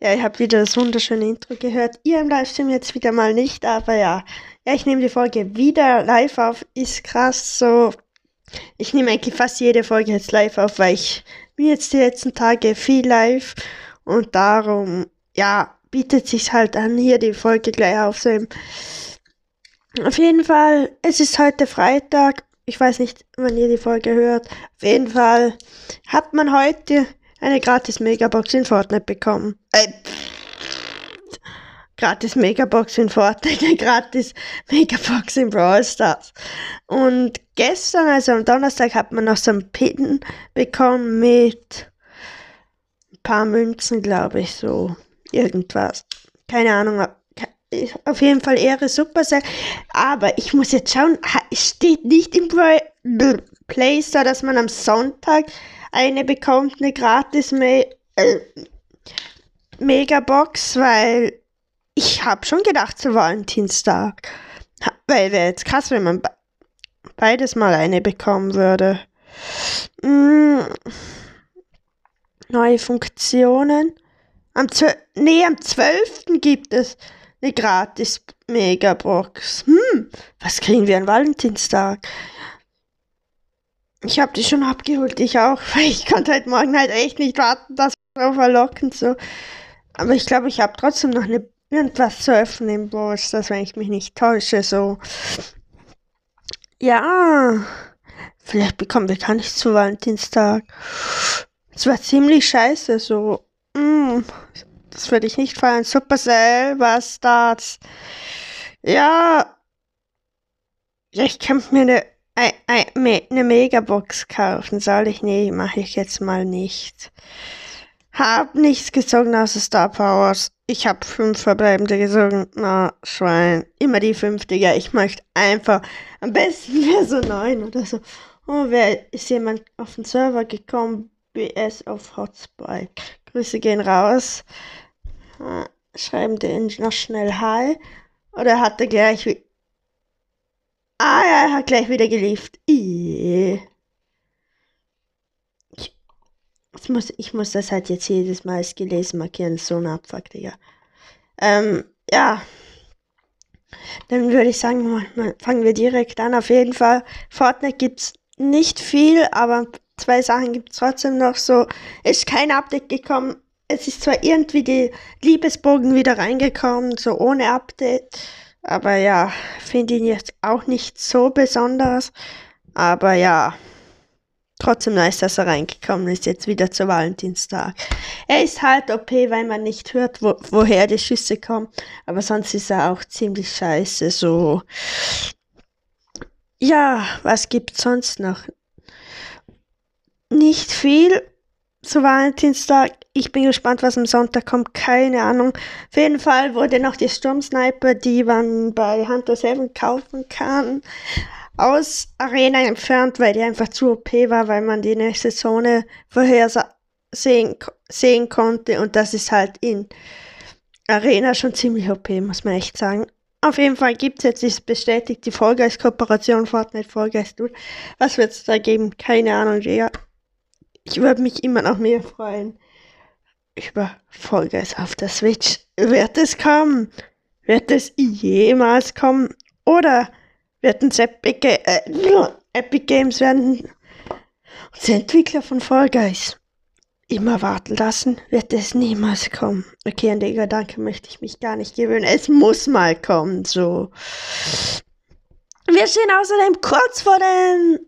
Ja, ich habe wieder das wunderschöne Intro gehört. Ihr im Livestream jetzt wieder mal nicht, aber ja. Ja, ich nehme die Folge wieder live auf. Ist krass so. Ich nehme eigentlich fast jede Folge jetzt live auf, weil ich bin jetzt die letzten Tage viel live und darum, ja, bietet sich halt an, hier die Folge gleich aufzunehmen. Auf jeden Fall, es ist heute Freitag. Ich weiß nicht, wann ihr die Folge hört. Auf jeden Fall hat man heute eine gratis Megabox in Fortnite bekommen. Äh, gratis Megabox in Fortnite, eine gratis Megabox in Brawl Stars. Und gestern, also am Donnerstag, hat man noch so einen Pin bekommen mit ein paar Münzen, glaube ich, so irgendwas. Keine Ahnung, auf jeden Fall Ehre Supercell. Aber ich muss jetzt schauen, steht nicht im Play Store, dass man am Sonntag eine bekommt, eine gratis Me äh, Megabox, weil ich habe schon gedacht zu Valentinstag. Weil wäre jetzt krass, wenn man beides mal eine bekommen würde. Mm. Neue Funktionen. Am, nee, am 12. gibt es eine gratis Megabox. Hm, was kriegen wir an Valentinstag? Ich habe die schon abgeholt, ich auch, weil ich konnte heute Morgen halt echt nicht warten, das so verlockend so. Aber ich glaube, ich habe trotzdem noch eine, irgendwas zu öffnen im Boss, das wenn ich mich nicht täusche, so. Ja, vielleicht bekommen wir gar nichts zu Valentinstag. Es war ziemlich scheiße, so. Mm, das würde ich nicht feiern. Supercell, was das? Ja. Ja, ich könnte mir eine eine Megabox kaufen soll ich? Nee, mache ich jetzt mal nicht. Hab nichts gezogen außer Star Powers. Ich hab fünf verbleibende gezogen. Na, Schwein. Immer die fünfte. Ja, ich möchte einfach. Am besten wäre so neun oder so. Oh, wer ist jemand auf den Server gekommen? BS auf Hotspot. Grüße gehen raus. Schreiben den noch schnell Hi. Oder hat er gleich Ah, ja, er hat gleich wieder geliefert. Ich, muss, ich muss das halt jetzt jedes Mal als gelesen markieren. So ein Abfuck, Digga. Ähm, ja. Dann würde ich sagen, fangen wir direkt an. Auf jeden Fall, Fortnite gibt's nicht viel, aber zwei Sachen gibt's trotzdem noch so. Ist kein Update gekommen. Es ist zwar irgendwie die Liebesbogen wieder reingekommen, so ohne Update. Aber ja, finde ihn jetzt auch nicht so besonders. Aber ja, trotzdem nice, dass er reingekommen ist, jetzt wieder zu Valentinstag. Er ist halt OP, weil man nicht hört, wo, woher die Schüsse kommen. Aber sonst ist er auch ziemlich scheiße, so. Ja, was gibt's sonst noch? Nicht viel zu Valentinstag. Ich bin gespannt, was am Sonntag kommt. Keine Ahnung. Auf jeden Fall wurde noch die Sturmsniper, die man bei Hunter 7 kaufen kann, aus Arena entfernt, weil die einfach zu OP war, weil man die nächste Zone vorhersehen sehen konnte. Und das ist halt in Arena schon ziemlich OP, muss man echt sagen. Auf jeden Fall gibt es jetzt, ist bestätigt, die Vollgeist-Kooperation Fortnite Vollgeist. Was wird es da geben? Keine Ahnung, ja. Ich würde mich immer noch mehr freuen über Vollgas auf der Switch. Wird es kommen? Wird es jemals kommen? Oder werden Epic, äh, Epic Games werden uns Entwickler von Fall Guys immer warten lassen? Wird es niemals kommen? Okay, an den Gedanken möchte ich mich gar nicht gewöhnen. Es muss mal kommen, so. Wir stehen außerdem kurz vor den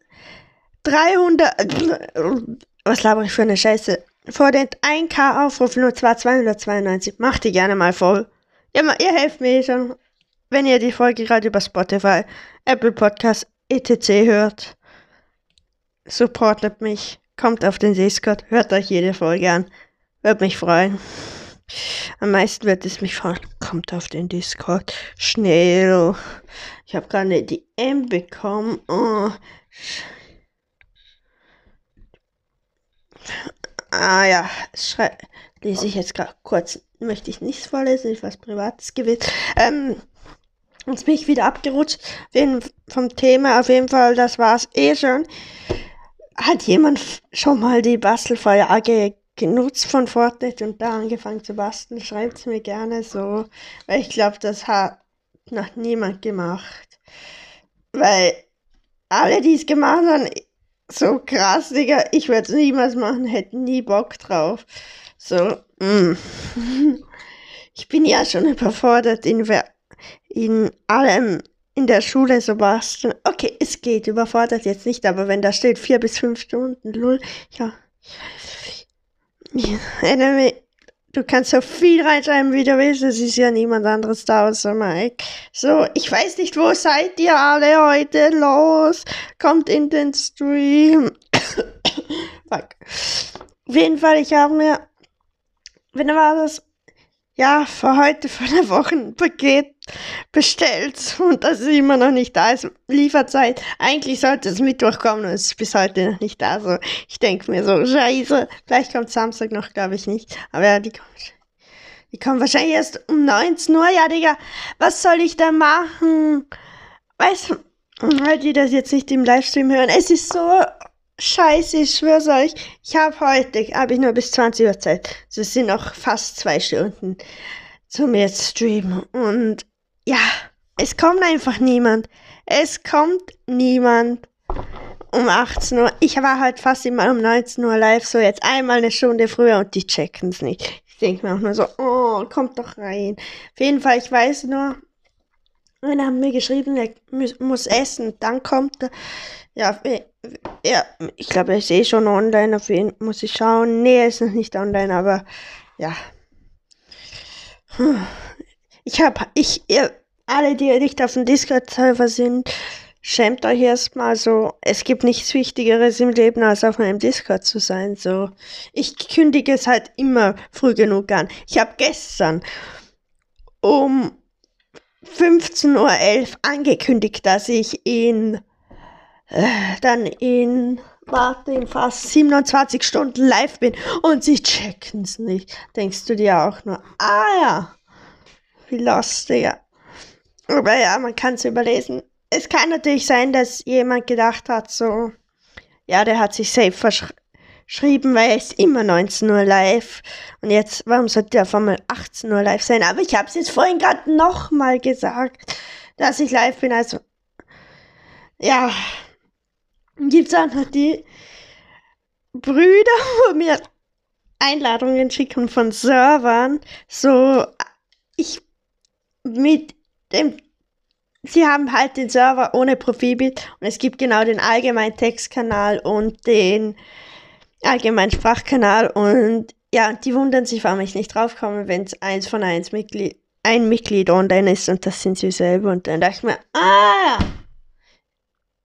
300 was laber ich für eine Scheiße? Vor den 1K Aufrufen und zwar 292. Macht die gerne mal voll. Ja, ihr helft mir schon, wenn ihr die Folge gerade über Spotify, Apple Podcast, etc. hört. Supportet mich. Kommt auf den Discord. Hört euch jede Folge an. Würde mich freuen. Am meisten wird es mich freuen. Kommt auf den Discord. Schnell. Ich habe gerade eine DM bekommen. Oh. Ah ja, schrei lese ich jetzt gerade kurz. Möchte ich nichts vorlesen, ist was Privates gewesen. Ähm, jetzt bin ich wieder abgerutscht vom Thema. Auf jeden Fall, das war's eh schon. Hat jemand schon mal die Bastelfeuer AG genutzt von Fortnite und da angefangen zu basteln. Schreibt es mir gerne so, weil ich glaube, das hat noch niemand gemacht. Weil alle, die es gemacht haben, so krass, Digga, ich würde es niemals machen, hätte nie Bock drauf. So, mm. ich bin ja schon überfordert in, in allem in der Schule so basteln. Okay, es geht, überfordert jetzt nicht, aber wenn da steht vier bis fünf Stunden, lul, ja. Anyway, du kannst so viel reinschreiben, wie du willst, es ist ja niemand anderes da außer Mike. So, ich weiß nicht, wo seid ihr alle heute? Los, kommt in den Stream. Fuck. Auf jeden Fall, ich habe mir, wenn war das, ja, für heute vor der Woche ein Paket bestellt und das ist immer noch nicht da. ist. Lieferzeit. Eigentlich sollte es Mittwoch kommen und es ist bis heute noch nicht da. So, ich denke mir so, scheiße. Vielleicht kommt Samstag noch, glaube ich nicht. Aber ja, die kommt. Die kommen wahrscheinlich erst um 19 Uhr. Ja, Digga, was soll ich da machen? Weißt du, weil die das jetzt nicht im Livestream hören. Es ist so Scheiße, ich schwör's euch, ich habe heute, habe ich nur bis 20 Uhr Zeit. Also es sind noch fast zwei Stunden zum jetzt streamen. Und ja, es kommt einfach niemand. Es kommt niemand um 18 Uhr. Ich war halt fast immer um 19 Uhr live, so jetzt einmal eine Stunde früher und die checken's nicht. Ich denke mir auch nur so, oh, kommt doch rein. Auf jeden Fall, ich weiß nur, einer hat mir geschrieben, er muss essen, dann kommt er. Ja, ja, ich glaube, er ist eh schon online, auf ihn muss ich schauen. Nee, er ist noch nicht online, aber ja. Ich habe, ich, ihr, alle, die nicht auf dem Discord-Server sind, schämt euch erstmal so. Es gibt nichts Wichtigeres im Leben, als auf meinem Discord zu sein. So, ich kündige es halt immer früh genug an. Ich habe gestern um 15.11 Uhr angekündigt, dass ich in äh, dann in, warte, in fast 27 Stunden live bin und sie checken es nicht. Denkst du dir auch nur, ah ja, wie lustig. Aber ja, man kann es überlesen. Es kann natürlich sein, dass jemand gedacht hat, so, ja, der hat sich safe verschrieben, weil er ist immer 19 Uhr live. Und jetzt, warum sollte er auf einmal 18 Uhr live sein? Aber ich habe es jetzt vorhin gerade nochmal gesagt, dass ich live bin. Also, ja, gibt es auch noch die Brüder, wo mir Einladungen schicken von Servern. So, ich mit dem, sie haben halt den Server ohne Profilbild und es gibt genau den allgemeinen Textkanal und den allgemeinen Sprachkanal und ja, die wundern sich, warum ich nicht draufkomme, wenn es eins von eins Mitglied, ein Mitglied online ist und das sind sie selber und dann dachte ich mir, ah,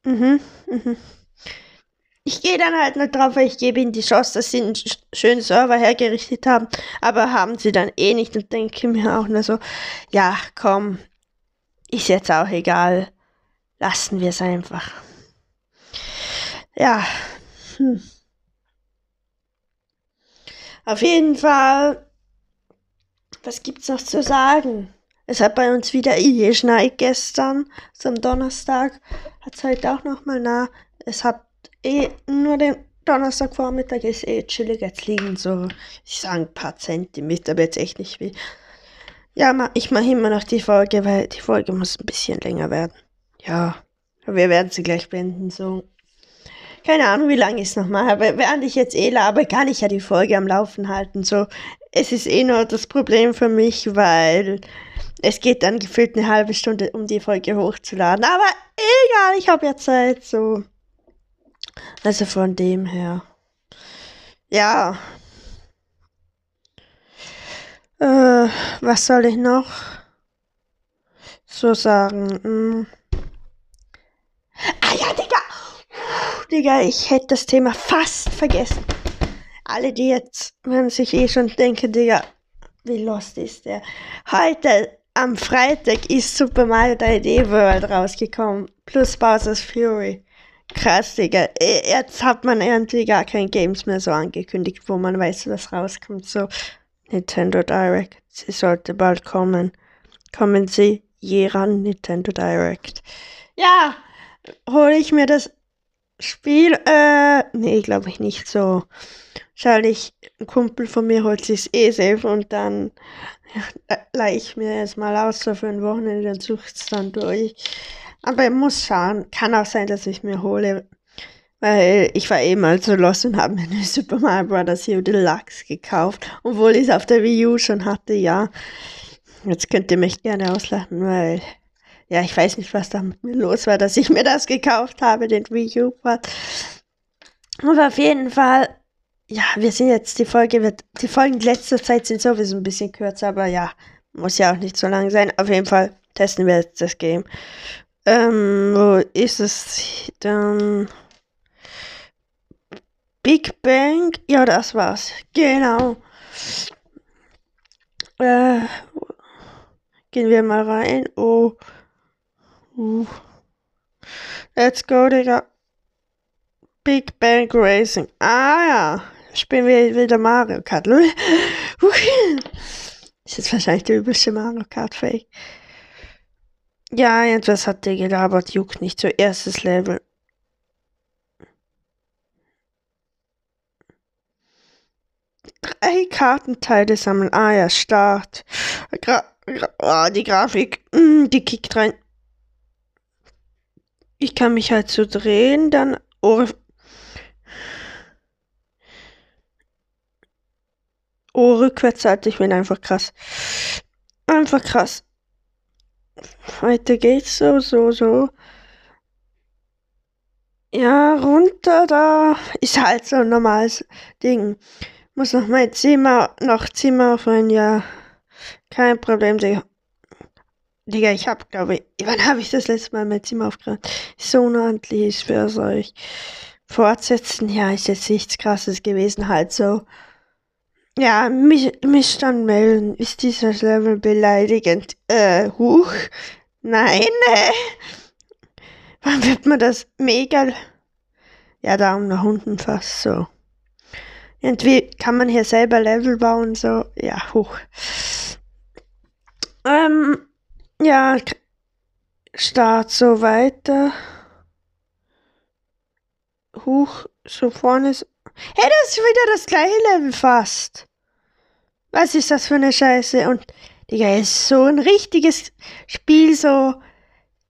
mhm, mhm ich gehe dann halt nicht drauf, weil ich gebe ihnen die Chance, dass sie einen schönen Server hergerichtet haben. Aber haben sie dann eh nicht und denke mir auch nur so, ja, komm, ist jetzt auch egal. Lassen wir es einfach. Ja. Hm. Auf jeden Fall, was gibt's noch zu sagen? Es hat bei uns wieder geschneit gestern, zum Donnerstag. Hat es heute auch nochmal nah. Es hat eh nur den Donnerstagvormittag ist eh chillig jetzt liegen so, ich sage ein paar Zentimeter, aber jetzt echt nicht viel. Ja, ich mache immer noch die Folge, weil die Folge muss ein bisschen länger werden. Ja, wir werden sie gleich beenden, so. Keine Ahnung, wie lange ich es noch mache, aber während ich jetzt eh labe, kann ich ja die Folge am Laufen halten, so. Es ist eh nur das Problem für mich, weil es geht dann gefühlt eine halbe Stunde, um die Folge hochzuladen. Aber egal, ich habe ja Zeit, so. Also von dem her. Ja. Äh, was soll ich noch so sagen? Hm. Ah ja, Digga! Puh, Digga, ich hätte das Thema fast vergessen. Alle, die jetzt, wenn sich eh schon denken, Digga, wie lost ist der? Heute, am Freitag, ist Super Mario 3D World rausgekommen. Plus Bowser's Fury. Krass, Digga. E, jetzt hat man irgendwie gar keine Games mehr so angekündigt, wo man weiß, was rauskommt. So, Nintendo Direct. Sie sollte bald kommen. Kommen Sie je ran, Nintendo Direct. Ja, hole ich mir das Spiel, äh, nee, glaube ich nicht so. Wahrscheinlich ein Kumpel von mir holt sich's eh selber und dann ja, leih ich mir erstmal aus so für ein Wochenende, dann sucht's dann durch. Aber ich muss schauen. Kann auch sein, dass ich mir hole. Weil ich war eben mal so los und habe mir eine Super Mario Bros. U Deluxe gekauft. Obwohl ich es auf der Wii U schon hatte, ja. Jetzt könnt ihr mich gerne auslachen, weil ja, ich weiß nicht, was da mit mir los war, dass ich mir das gekauft habe, den Wii U-Port. Aber auf jeden Fall, ja, wir sind jetzt, die Folge wird, die Folgen letzter Zeit sind sowieso ein bisschen kürzer, aber ja, muss ja auch nicht so lang sein. Auf jeden Fall testen wir jetzt das Game. Ähm, wo ist es dann? Big Bang? Ja, das war's. Genau. Äh, gehen wir mal rein. Oh. Uh. Let's go, Digga. Big Bang Racing. Ah ja. Spielen wir wieder Mario Kart. Ist jetzt wahrscheinlich der übelste Mario Kart Fake. Ja, etwas hat der gelabert, juckt nicht. So erstes Level. Drei Kartenteile sammeln. Ah ja, Start. Gra Gra oh, die Grafik, mm, die kickt rein. Ich kann mich halt so drehen, dann Ohr. Oh, rückwärts halt, ich bin einfach krass. Einfach krass. Weiter geht's so, so, so. Ja, runter da ist halt so ein normales Ding. Muss noch mein Zimmer, noch Zimmer aufräumen, ja. Kein Problem, Digga. Digga, ich hab, glaube ich, wann habe ich das letzte Mal mein Zimmer aufgeräumt? So unordentlich, ich schwör's euch. Fortsetzen, ja, ist jetzt nichts krasses gewesen, halt so. Ja, mich, Missstand melden. Ist dieses Level beleidigend? Äh, huch. Nein, äh. Wann wird man das mega... Ja, Daumen nach unten fast so. Irgendwie kann man hier selber Level bauen, so. Ja, hoch. Ähm, ja, Start so weiter. Huch, so vorne ist Hey, das ist wieder das gleiche Level fast. Was ist das für eine Scheiße? Und, Digga, ist so ein richtiges Spiel, so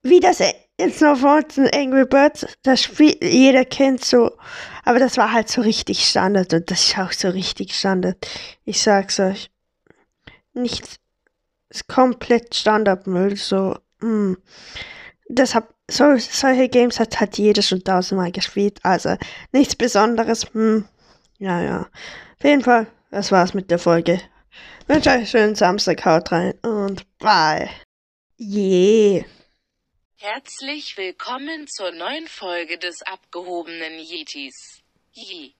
wie das jetzt noch von Angry Birds, das Spiel, jeder kennt so, aber das war halt so richtig Standard und das ist auch so richtig Standard. Ich sag's euch. Nichts, ist komplett Standardmüll, so, mm. Deshalb so, solche Games hat, hat jeder schon tausendmal gespielt, also nichts Besonderes. Hm. Ja, ja. Auf jeden Fall, das war's mit der Folge. Ich wünsche euch einen schönen Samstag, haut rein und bye. Yeah. Herzlich willkommen zur neuen Folge des abgehobenen Yetis. Je.